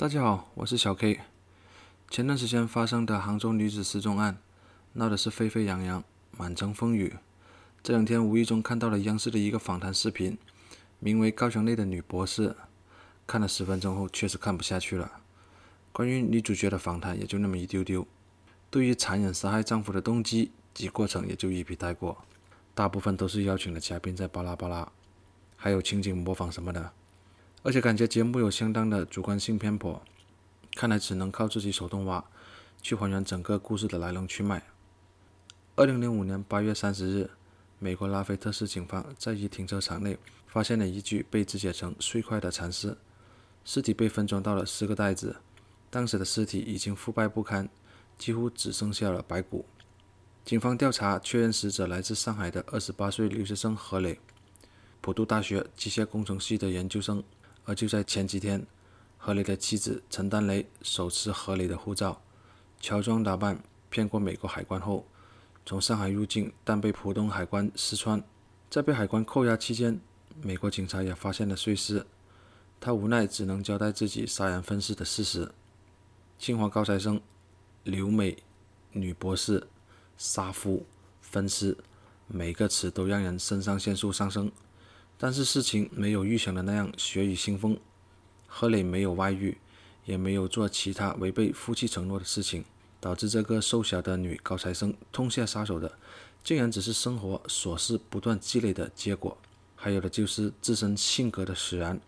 大家好，我是小 K。前段时间发生的杭州女子失踪案，闹的是沸沸扬扬，满城风雨。这两天无意中看到了央视的一个访谈视频，名为《高墙内的女博士》。看了十分钟后，确实看不下去了。关于女主角的访谈也就那么一丢丢，对于残忍杀害丈夫的动机及过程也就一笔带过。大部分都是邀请的嘉宾在巴拉巴拉，还有情景模仿什么的。而且感觉节目有相当的主观性偏颇，看来只能靠自己手动挖，去还原整个故事的来龙去脉。二零零五年八月三十日，美国拉菲特市警方在一停车场内发现了一具被肢解成碎块的残尸，尸体被分装到了四个袋子，当时的尸体已经腐败不堪，几乎只剩下了白骨。警方调查确认，死者来自上海的二十八岁留学生何磊，普渡大学机械工程系的研究生。而就在前几天，何磊的妻子陈丹雷手持何磊的护照，乔装打扮骗过美国海关后，从上海入境，但被浦东海关识穿。在被海关扣押期间，美国警察也发现了碎尸，他无奈只能交代自己杀人分尸的事实。清华高材生留美女博士杀夫分尸，每个词都让人肾上腺素上升。但是事情没有预想的那样血雨腥风，何磊没有外遇，也没有做其他违背夫妻承诺的事情，导致这个瘦小的女高材生痛下杀手的，竟然只是生活琐事不断积累的结果，还有的就是自身性格的使然。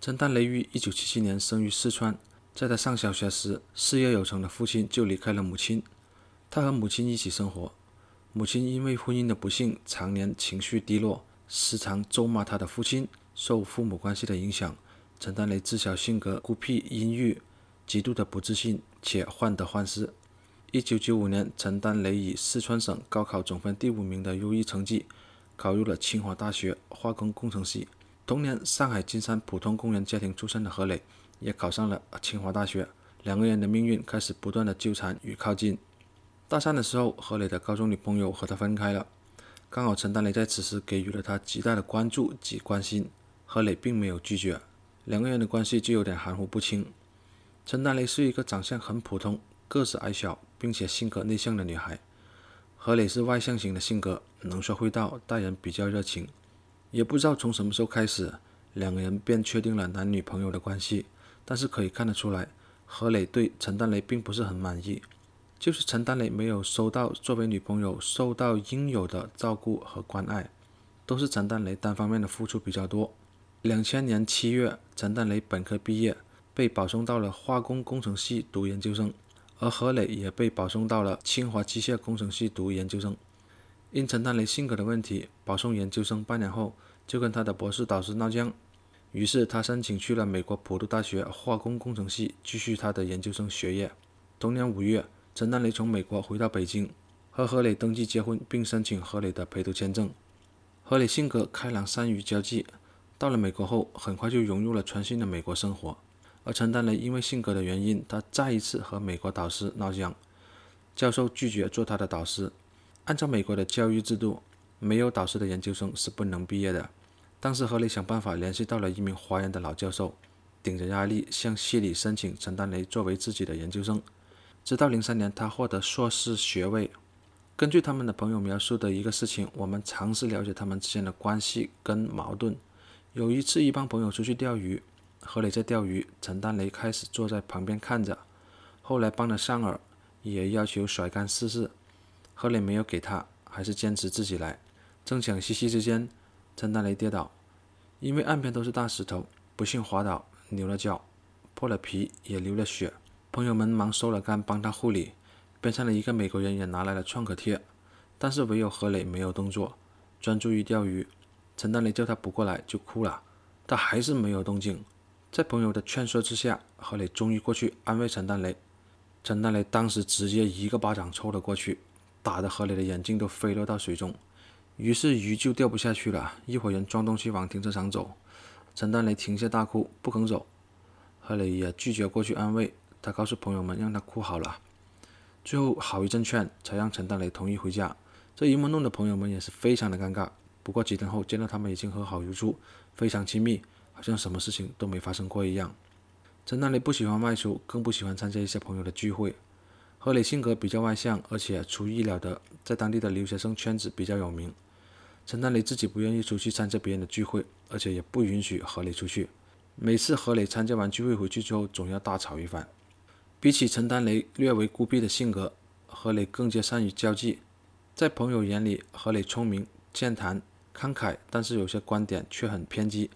陈丹雷于一九七七年生于四川，在他上小学时，事业有成的父亲就离开了母亲，他和母亲一起生活，母亲因为婚姻的不幸，常年情绪低落。时常咒骂他的父亲，受父母关系的影响，陈丹雷自小性格孤僻阴郁，极度的不自信且患得患失。一九九五年，陈丹雷以四川省高考总分第五名的优异成绩，考入了清华大学化工工程系。同年，上海金山普通工人家庭出身的何磊，也考上了清华大学。两个人的命运开始不断的纠缠与靠近。大三的时候，何磊的高中女朋友和他分开了。刚好陈丹雷在此时给予了他极大的关注及关心，何磊并没有拒绝，两个人的关系就有点含糊不清。陈丹雷是一个长相很普通、个子矮小并且性格内向的女孩，何磊是外向型的性格，能说会道，待人比较热情。也不知道从什么时候开始，两个人便确定了男女朋友的关系，但是可以看得出来，何磊对陈丹雷并不是很满意。就是陈丹雷没有收到作为女朋友受到应有的照顾和关爱，都是陈丹雷单方面的付出比较多。两千年七月，陈丹雷本科毕业，被保送到了化工工程系读研究生，而何磊也被保送到了清华机械工程系读研究生。因陈丹雷性格的问题，保送研究生半年后就跟他的博士导师闹僵，于是他申请去了美国普渡大学化工工程系继续他的研究生学业。同年五月。陈丹雷从美国回到北京，和何磊登记结婚，并申请何磊的陪读签证。何磊性格开朗，善于交际，到了美国后，很快就融入了全新的美国生活。而陈丹雷因为性格的原因，他再一次和美国导师闹僵，教授拒绝做他的导师。按照美国的教育制度，没有导师的研究生是不能毕业的。当时何磊想办法联系到了一名华人的老教授，顶着压力向系里申请陈丹雷作为自己的研究生。直到零三年，他获得硕士学位。根据他们的朋友描述的一个事情，我们尝试了解他们之间的关系跟矛盾。有一次，一帮朋友出去钓鱼，何磊在钓鱼，陈丹雷开始坐在旁边看着，后来帮了上饵，也要求甩竿试试。何磊没有给他，还是坚持自己来。正讲嬉戏之间，陈丹雷跌倒，因为岸边都是大石头，不幸滑倒，扭了脚，破了皮，也流了血。朋友们忙收了竿，帮他护理。边上的一个美国人也拿来了创可贴，但是唯有何磊没有动作，专注于钓鱼。陈丹雷叫他不过来，就哭了，他还是没有动静。在朋友的劝说之下，何磊终于过去安慰陈丹雷。陈丹雷当时直接一个巴掌抽了过去，打得何磊的眼镜都飞落到水中，于是鱼就钓不下去了。一伙人装东西往停车场走，陈丹雷停下大哭，不肯走。何磊也拒绝过去安慰。他告诉朋友们，让他哭好了。最后好一阵劝，才让陈大雷同意回家。这一幕弄得朋友们也是非常的尴尬。不过几天后，见到他们已经和好如初，非常亲密，好像什么事情都没发生过一样。陈大雷不喜欢外出，更不喜欢参加一些朋友的聚会。何磊性格比较外向，而且出意料的在当地的留学生圈子比较有名。陈大雷自己不愿意出去参加别人的聚会，而且也不允许何磊出去。每次何磊参加完聚会回去之后，总要大吵一番。比起陈丹雷略为孤僻的性格，何磊更加善于交际。在朋友眼里，何磊聪明、健谈、慷慨，但是有些观点却很偏激。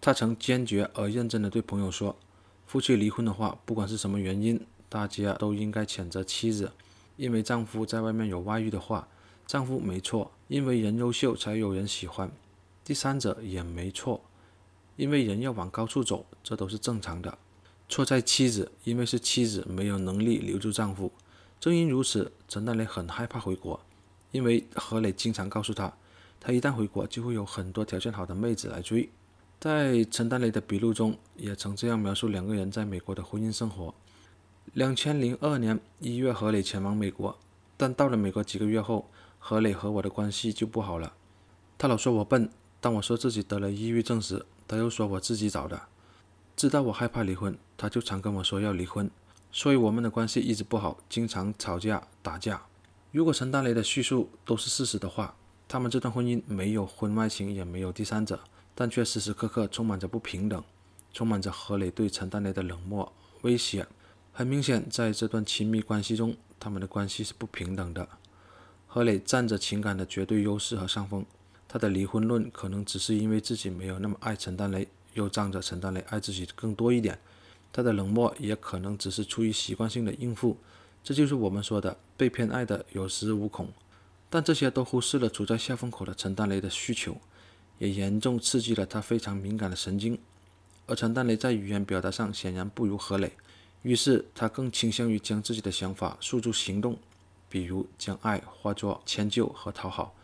他曾坚决而认真地对朋友说：“夫妻离婚的话，不管是什么原因，大家都应该谴责妻子，因为丈夫在外面有外遇的话。”丈夫没错，因为人优秀才有人喜欢；第三者也没错，因为人要往高处走，这都是正常的。错在妻子，因为是妻子没有能力留住丈夫。正因如此，陈丹雷很害怕回国，因为何磊经常告诉他，他一旦回国就会有很多条件好的妹子来追。在陈丹雷的笔录中，也曾这样描述两个人在美国的婚姻生活：两千零二年一月，何磊前往美国，但到了美国几个月后。何磊和我的关系就不好了，他老说我笨。当我说自己得了抑郁症时，他又说我自己找的。知道我害怕离婚，他就常跟我说要离婚。所以我们的关系一直不好，经常吵架打架。如果陈丹雷的叙述都是事实的话，他们这段婚姻没有婚外情，也没有第三者，但却时时刻刻充满着不平等，充满着何磊对陈丹雷的冷漠威胁。很明显，在这段亲密关系中，他们的关系是不平等的。何磊占着情感的绝对优势和上风，他的离婚论可能只是因为自己没有那么爱陈丹雷，又仗着陈丹雷爱自己更多一点。他的冷漠也可能只是出于习惯性的应付，这就是我们说的被偏爱的有恃无恐。但这些都忽视了处在下风口的陈丹雷的需求，也严重刺激了他非常敏感的神经。而陈丹雷在语言表达上显然不如何磊，于是他更倾向于将自己的想法诉诸行动。比如将爱化作迁就和讨好，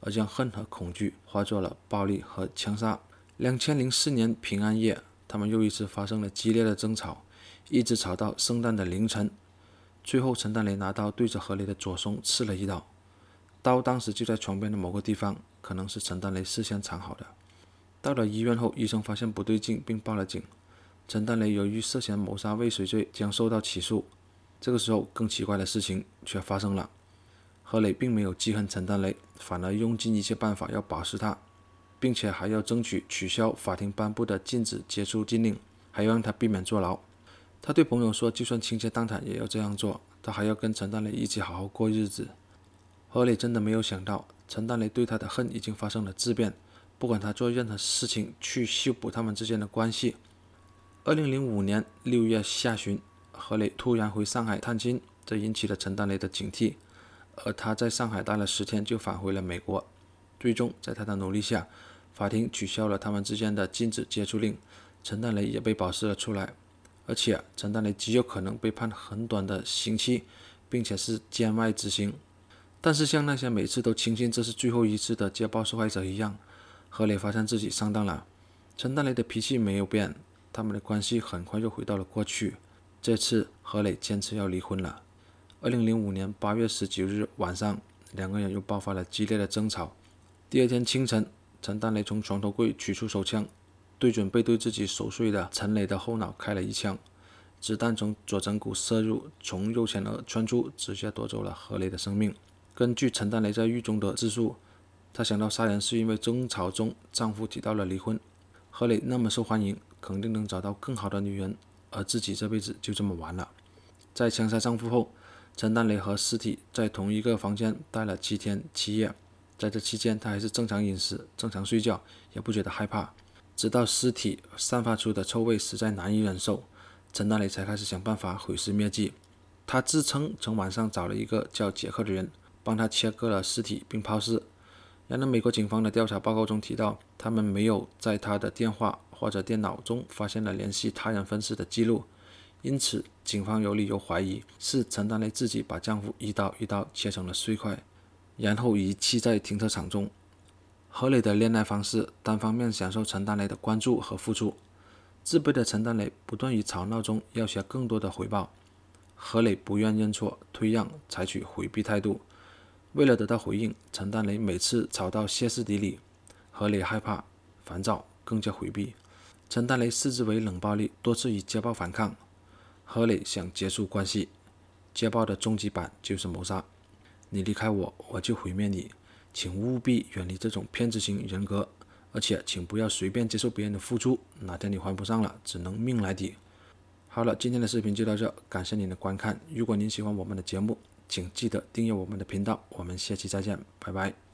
而将恨和恐惧化作了暴力和枪杀。两千零四年平安夜，他们又一次发生了激烈的争吵，一直吵到圣诞的凌晨。最后，陈丹雷拿刀对着何磊的左胸刺了一刀，刀当时就在床边的某个地方，可能是陈丹雷事先藏好的。到了医院后，医生发现不对劲，并报了警。陈丹雷由于涉嫌谋杀未遂罪，将受到起诉。这个时候，更奇怪的事情却发生了。何磊并没有记恨陈丹雷，反而用尽一切办法要保释他，并且还要争取取消法庭颁布的禁止接触禁令，还要让他避免坐牢。他对朋友说，就算倾家荡产也要这样做。他还要跟陈丹雷一起好好过日子。何磊真的没有想到，陈丹雷对他的恨已经发生了质变，不管他做任何事情去修补他们之间的关系。二零零五年六月下旬。何磊突然回上海探亲，这引起了陈丹雷的警惕，而他在上海待了十天就返回了美国。最终，在他的努力下，法庭取消了他们之间的禁止接触令，陈丹雷也被保释了出来。而且，陈丹雷极有可能被判很短的刑期，并且是监外执行。但是，像那些每次都轻信这是最后一次的家暴受害者一样，何磊发现自己上当了。陈丹雷的脾气没有变，他们的关系很快又回到了过去。这次何磊坚持要离婚了。二零零五年八月十九日晚上，两个人又爆发了激烈的争吵。第二天清晨，陈丹雷从床头柜取出手枪，对准背对自己熟睡的陈磊的后脑开了一枪，子弹从左枕骨射入，从右前额穿出，直接夺走了何磊的生命。根据陈丹雷在狱中的自述，他想到杀人是因为争吵中丈夫提到了离婚，何磊那么受欢迎，肯定能找到更好的女人。而自己这辈子就这么完了。在枪杀丈夫后，陈丹雷和尸体在同一个房间待了七天七夜。在这期间，他还是正常饮食、正常睡觉，也不觉得害怕。直到尸体散发出的臭味实在难以忍受，陈丹雷才开始想办法毁尸灭迹。他自称从晚上找了一个叫杰克的人，帮他切割了尸体并抛尸。然而，美国警方的调查报告中提到，他们没有在他的电话。或者电脑中发现了联系他人分尸的记录，因此警方有理由怀疑是陈丹雷自己把丈夫一刀一刀切成了碎块，然后遗弃在停车场中。何磊的恋爱方式单方面享受陈丹雷的关注和付出，自卑的陈丹雷不断于吵闹中要挟更多的回报。何磊不愿认错、退让，采取回避态度。为了得到回应，陈丹雷每次吵到歇斯底里，何磊害怕、烦躁，更加回避。陈丹雷视之为冷暴力，多次以家暴反抗。何磊想结束关系，家暴的终极版就是谋杀。你离开我，我就毁灭你。请务必远离这种骗子型人格，而且请不要随便接受别人的付出，哪天你还不上了，只能命来抵。好了，今天的视频就到这，感谢您的观看。如果您喜欢我们的节目，请记得订阅我们的频道。我们下期再见，拜拜。